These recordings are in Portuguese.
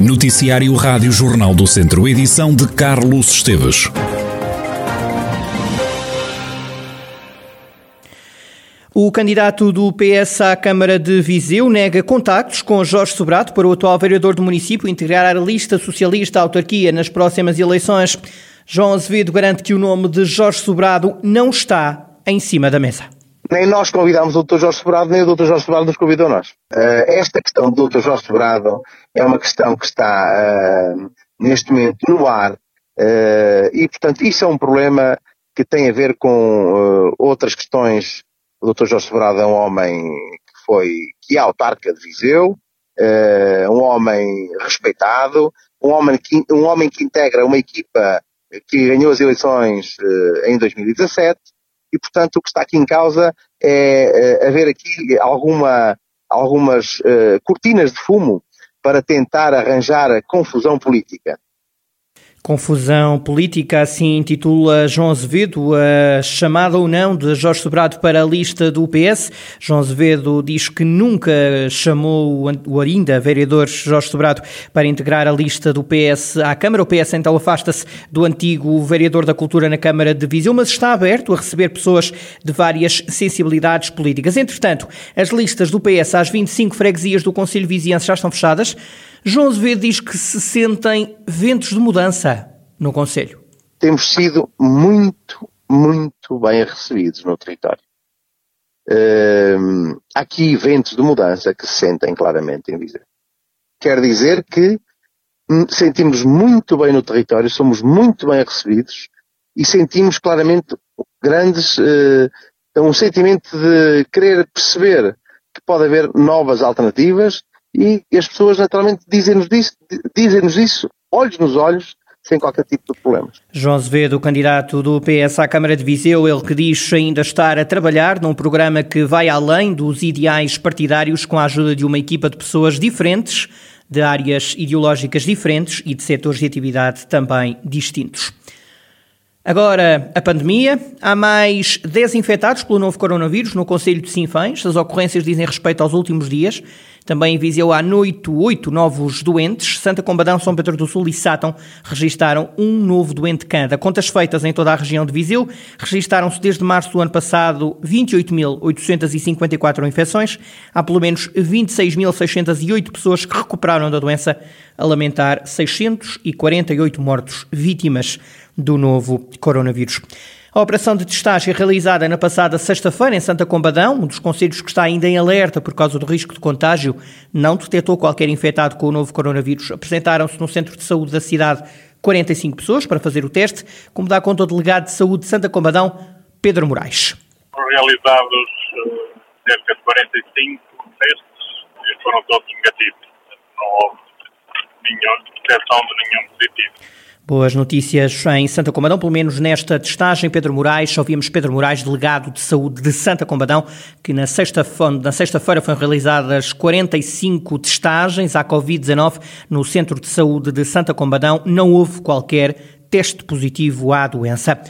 Noticiário Rádio Jornal do Centro, edição de Carlos Esteves. O candidato do PS à Câmara de Viseu nega contactos com Jorge Sobrado para o atual vereador do município integrar a lista socialista à autarquia nas próximas eleições. João Azevedo garante que o nome de Jorge Sobrado não está em cima da mesa. Nem nós convidámos o Dr. Jorge Sobrado, nem o Dr. Jorge Sobrado nos convidou a nós. Uh, esta questão do Dr. Jorge Sobrado é uma questão que está uh, neste momento no ar uh, e, portanto, isso é um problema que tem a ver com outras questões o Dr. Jorge Sobrado é um homem que foi, que é autarca de Viseu, um homem respeitado, um homem, que, um homem que integra uma equipa que ganhou as eleições em 2017 e, portanto, o que está aqui em causa é uh, haver aqui alguma, algumas cortinas de fumo para tentar arranjar a confusão política. Confusão política, assim intitula João Azevedo, a chamada ou não de Jorge Sobrado para a lista do PS. João Azevedo diz que nunca chamou o ainda vereador Jorge Sobrado para integrar a lista do PS à Câmara. O PS então afasta-se do antigo vereador da Cultura na Câmara de Viseu, mas está aberto a receber pessoas de várias sensibilidades políticas. Entretanto, as listas do PS às 25 freguesias do Conselho Viziense já estão fechadas. João Azevedo diz que se sentem ventos de mudança no Conselho. Temos sido muito, muito bem recebidos no território. Há aqui ventos de mudança que se sentem claramente em Viseu. Quer dizer que hum, sentimos muito bem no território, somos muito bem recebidos e sentimos claramente grandes, uh, um sentimento de querer perceber que pode haver novas alternativas e as pessoas naturalmente dizem-nos isso, dizem-nos isso, olhos nos olhos, sem qualquer tipo de problemas. João Azevedo, candidato do PS à Câmara de Viseu, ele que diz ainda estar a trabalhar num programa que vai além dos ideais partidários com a ajuda de uma equipa de pessoas diferentes, de áreas ideológicas diferentes e de setores de atividade também distintos. Agora, a pandemia. Há mais 10 infectados pelo novo coronavírus no Conselho de Sinfãs. As ocorrências dizem respeito aos últimos dias. Também em Viseu há noite oito novos doentes. Santa Combadão, São Pedro do Sul e Sátão registaram um novo doente cada. Contas feitas em toda a região de Viseu, registaram-se desde março do ano passado 28.854 infecções. Há pelo menos 26.608 pessoas que recuperaram da doença, a lamentar 648 mortos vítimas do novo coronavírus. A operação de testagem realizada na passada sexta-feira em Santa Combadão, um dos conselhos que está ainda em alerta por causa do risco de contágio, não detectou qualquer infectado com o novo coronavírus. Apresentaram-se no centro de saúde da cidade 45 pessoas para fazer o teste, como dá conta o delegado de saúde de Santa Combadão, Pedro Moraes. Foram realizados eh, cerca de 45 testes e foram todos negativos. Não houve nenhuma detecção de nenhum positivo. Boas notícias em Santa Combadão, pelo menos nesta testagem. Pedro Moraes, ouvimos Pedro Moraes, delegado de saúde de Santa Combadão, que na sexta-feira sexta foram realizadas 45 testagens à Covid-19 no Centro de Saúde de Santa Combadão. Não houve qualquer teste positivo à doença.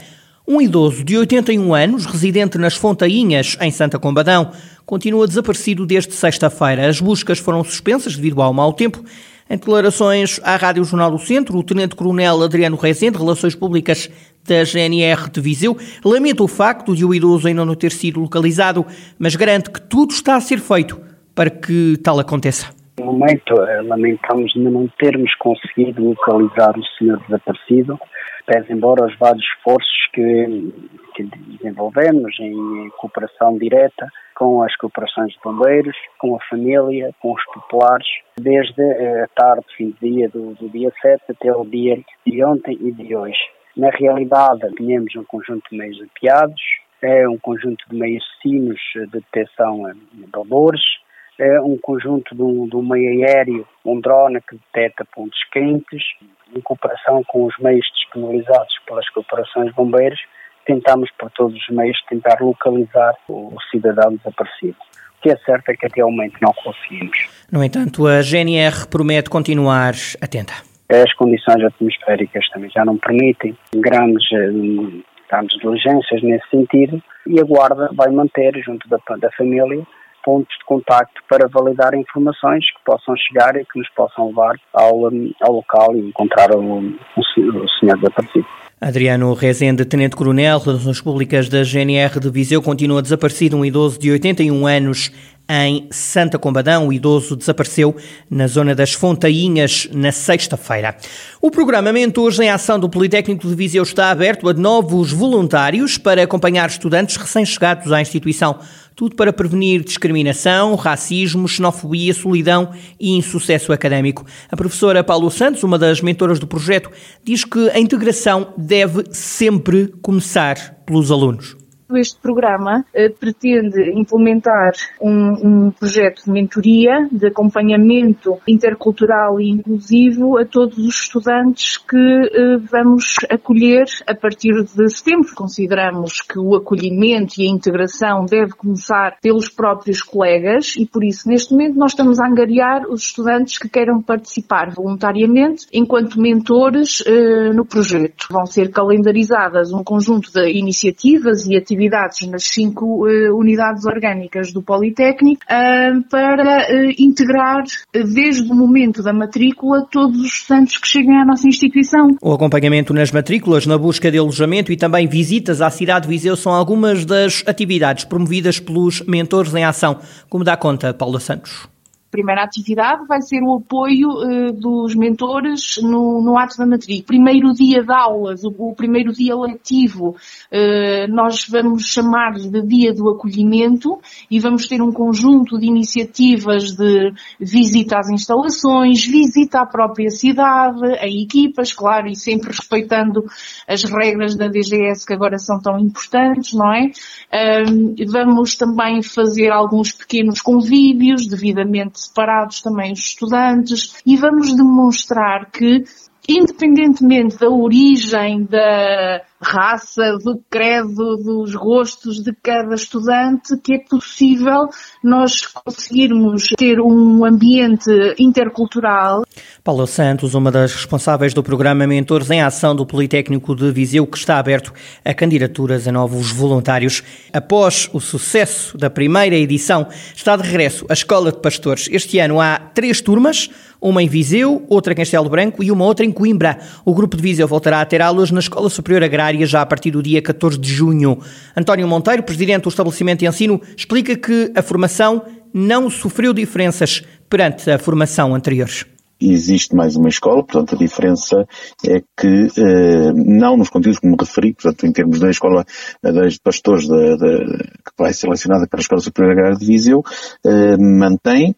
Um idoso de 81 anos, residente nas Fontainhas, em Santa Combadão, continua desaparecido desde sexta-feira. As buscas foram suspensas devido ao mau tempo em declarações à Rádio Jornal do Centro, o Tenente-Coronel Adriano Rezende, Relações Públicas da GNR de Viseu, lamenta o facto de o idoso ainda não ter sido localizado, mas garante que tudo está a ser feito para que tal aconteça. No momento, eh, lamentamos de não termos conseguido localizar o senhor desaparecido, pese embora os vários esforços que, que desenvolvemos em cooperação direta com as corporações de bombeiros, com a família, com os populares, desde a tarde, fim de dia do, do dia 7 até o dia de ontem e de hoje. Na realidade, tínhamos um conjunto de meios apiados, é um conjunto de meios sinos de detecção de odores, é um conjunto de um, de um meio aéreo, um drone que detecta pontos quentes, em cooperação com os meios disponibilizados pelas corporações de bombeiros, tentamos por todos os meios tentar localizar o cidadão desaparecido. O que é certo é que até ao momento não conseguimos. No entanto, a GNR promete continuar atenta. As condições atmosféricas também já não permitem grandes, eh, grandes diligências nesse sentido e a Guarda vai manter, junto da, da família, pontos de contacto para validar informações que possam chegar e que nos possam levar ao, ao local e encontrar o, o, senhor desaparecido. Adriano Rezende, Tenente-Coronel, Relações Públicas da GNR de Viseu, continua desaparecido um idoso de 81 anos em Santa Combadão. O idoso desapareceu na zona das Fontainhas na sexta-feira. O programa Mentores em Ação do Politécnico de Viseu está aberto a novos voluntários para acompanhar estudantes recém-chegados à instituição. Tudo para prevenir discriminação, racismo, xenofobia, solidão e insucesso académico. A professora Paulo Santos, uma das mentoras do projeto, diz que a integração deve sempre começar pelos alunos. Este programa eh, pretende implementar um, um, projeto de mentoria, de acompanhamento intercultural e inclusivo a todos os estudantes que eh, vamos acolher a partir de setembro. Consideramos que o acolhimento e a integração deve começar pelos próprios colegas e por isso neste momento nós estamos a angariar os estudantes que queiram participar voluntariamente enquanto mentores eh, no projeto. Vão ser calendarizadas um conjunto de iniciativas e atividades atividades nas cinco uh, unidades orgânicas do Politécnico uh, para uh, integrar desde o momento da matrícula todos os estudantes que cheguem à nossa instituição. O acompanhamento nas matrículas, na busca de alojamento e também visitas à cidade de Viseu são algumas das atividades promovidas pelos mentores em ação, como dá conta Paula Santos primeira atividade vai ser o apoio uh, dos mentores no, no, ato da matrícula. Primeiro dia de aulas, o, o primeiro dia letivo, uh, nós vamos chamar de dia do acolhimento e vamos ter um conjunto de iniciativas de visita às instalações, visita à própria cidade, a equipas, claro, e sempre respeitando as regras da DGS que agora são tão importantes, não é? Vamos também fazer alguns pequenos convívios devidamente separados também os estudantes e vamos demonstrar que independentemente da origem, da raça, do credo, dos gostos de cada estudante, que é possível nós conseguirmos ter um ambiente intercultural. Paula Santos, uma das responsáveis do programa Mentores em Ação do Politécnico de Viseu, que está aberto a candidaturas a novos voluntários. Após o sucesso da primeira edição, está de regresso a Escola de Pastores. Este ano há três turmas, uma em Viseu, outra em Castelo Branco e uma outra em Coimbra. O grupo de Viseu voltará a ter aulas na Escola Superior Agrária já a partir do dia 14 de junho. António Monteiro, presidente do estabelecimento de ensino, explica que a formação não sofreu diferenças perante a formação anterior existe mais uma escola, portanto a diferença é que, eh, não nos conteúdos como referi, portanto em termos da escola de pastores de, de, que vai ser selecionada para a Escola Superior Agrária de Viseu, eh, mantém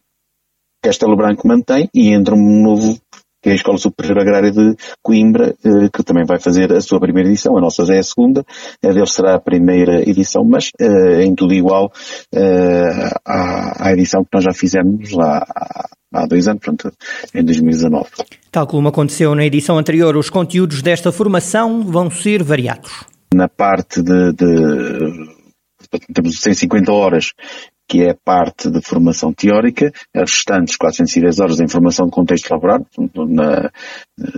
Castelo Branco mantém e entra um novo que é a Escola Superior Agrária de Coimbra, eh, que também vai fazer a sua primeira edição. A nossa já é a segunda, a dele será a primeira edição, mas eh, em tudo igual eh, à, à edição que nós já fizemos lá há dois anos, portanto, em 2019. Tal como aconteceu na edição anterior, os conteúdos desta formação vão ser variados. Na parte de, de temos 150 horas que é a parte de formação teórica, as restantes 410 horas de informação de contexto laboral, na,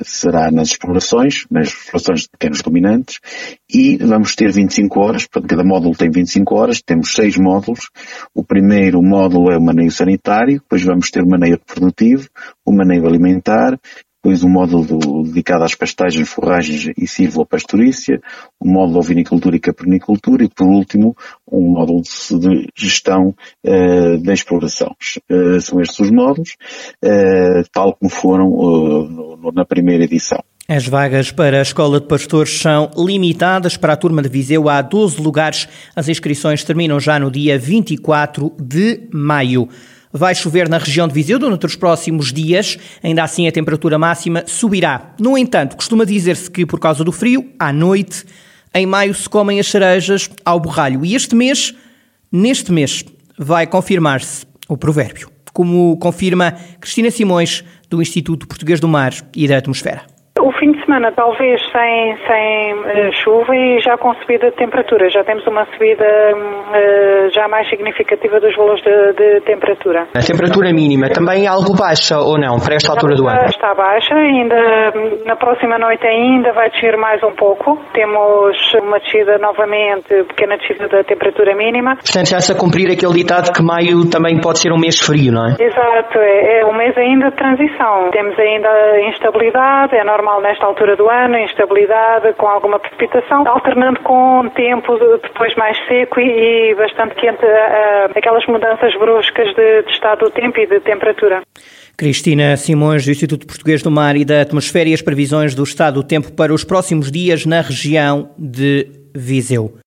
será nas explorações, nas explorações de pequenos dominantes, e vamos ter 25 horas, portanto cada módulo tem 25 horas, temos seis módulos. O primeiro módulo é o maneio sanitário, depois vamos ter o maneio reprodutivo, o maneio alimentar, depois um módulo dedicado às pastagens, forragens e silvopastorícia, um módulo vinicultura e caprinicultura e, por último, um módulo de gestão uh, da exploração. Uh, são estes os módulos, uh, tal como foram no, na primeira edição. As vagas para a Escola de Pastores são limitadas. Para a turma de Viseu há 12 lugares. As inscrições terminam já no dia 24 de maio. Vai chover na região de Viseu durante os próximos dias, ainda assim a temperatura máxima subirá. No entanto, costuma dizer-se que por causa do frio, à noite, em maio se comem as cerejas ao borralho. E este mês, neste mês, vai confirmar-se o provérbio, como confirma Cristina Simões, do Instituto Português do Mar e da Atmosfera. O fim semana, talvez sem, sem uh, chuva e já com subida de temperatura. Já temos uma subida uh, já mais significativa dos valores de, de, temperatura. A temperatura mínima também é algo baixa ou não, para esta altura do ano? Está baixa, ainda na próxima noite ainda vai descer mais um pouco. Temos uma descida novamente, pequena descida da temperatura mínima. Portanto, já-se a cumprir aquele ditado que maio também pode ser um mês frio, não é? Exato, é, é um mês ainda de transição. Temos ainda instabilidade, é normal nesta altura do ano, instabilidade com alguma precipitação, alternando com tempo depois mais seco e, e bastante quente, aquelas mudanças bruscas de, de estado do tempo e de temperatura. Cristina Simões, do Instituto Português do Mar e da Atmosfera e as previsões do estado do tempo para os próximos dias na região de Viseu.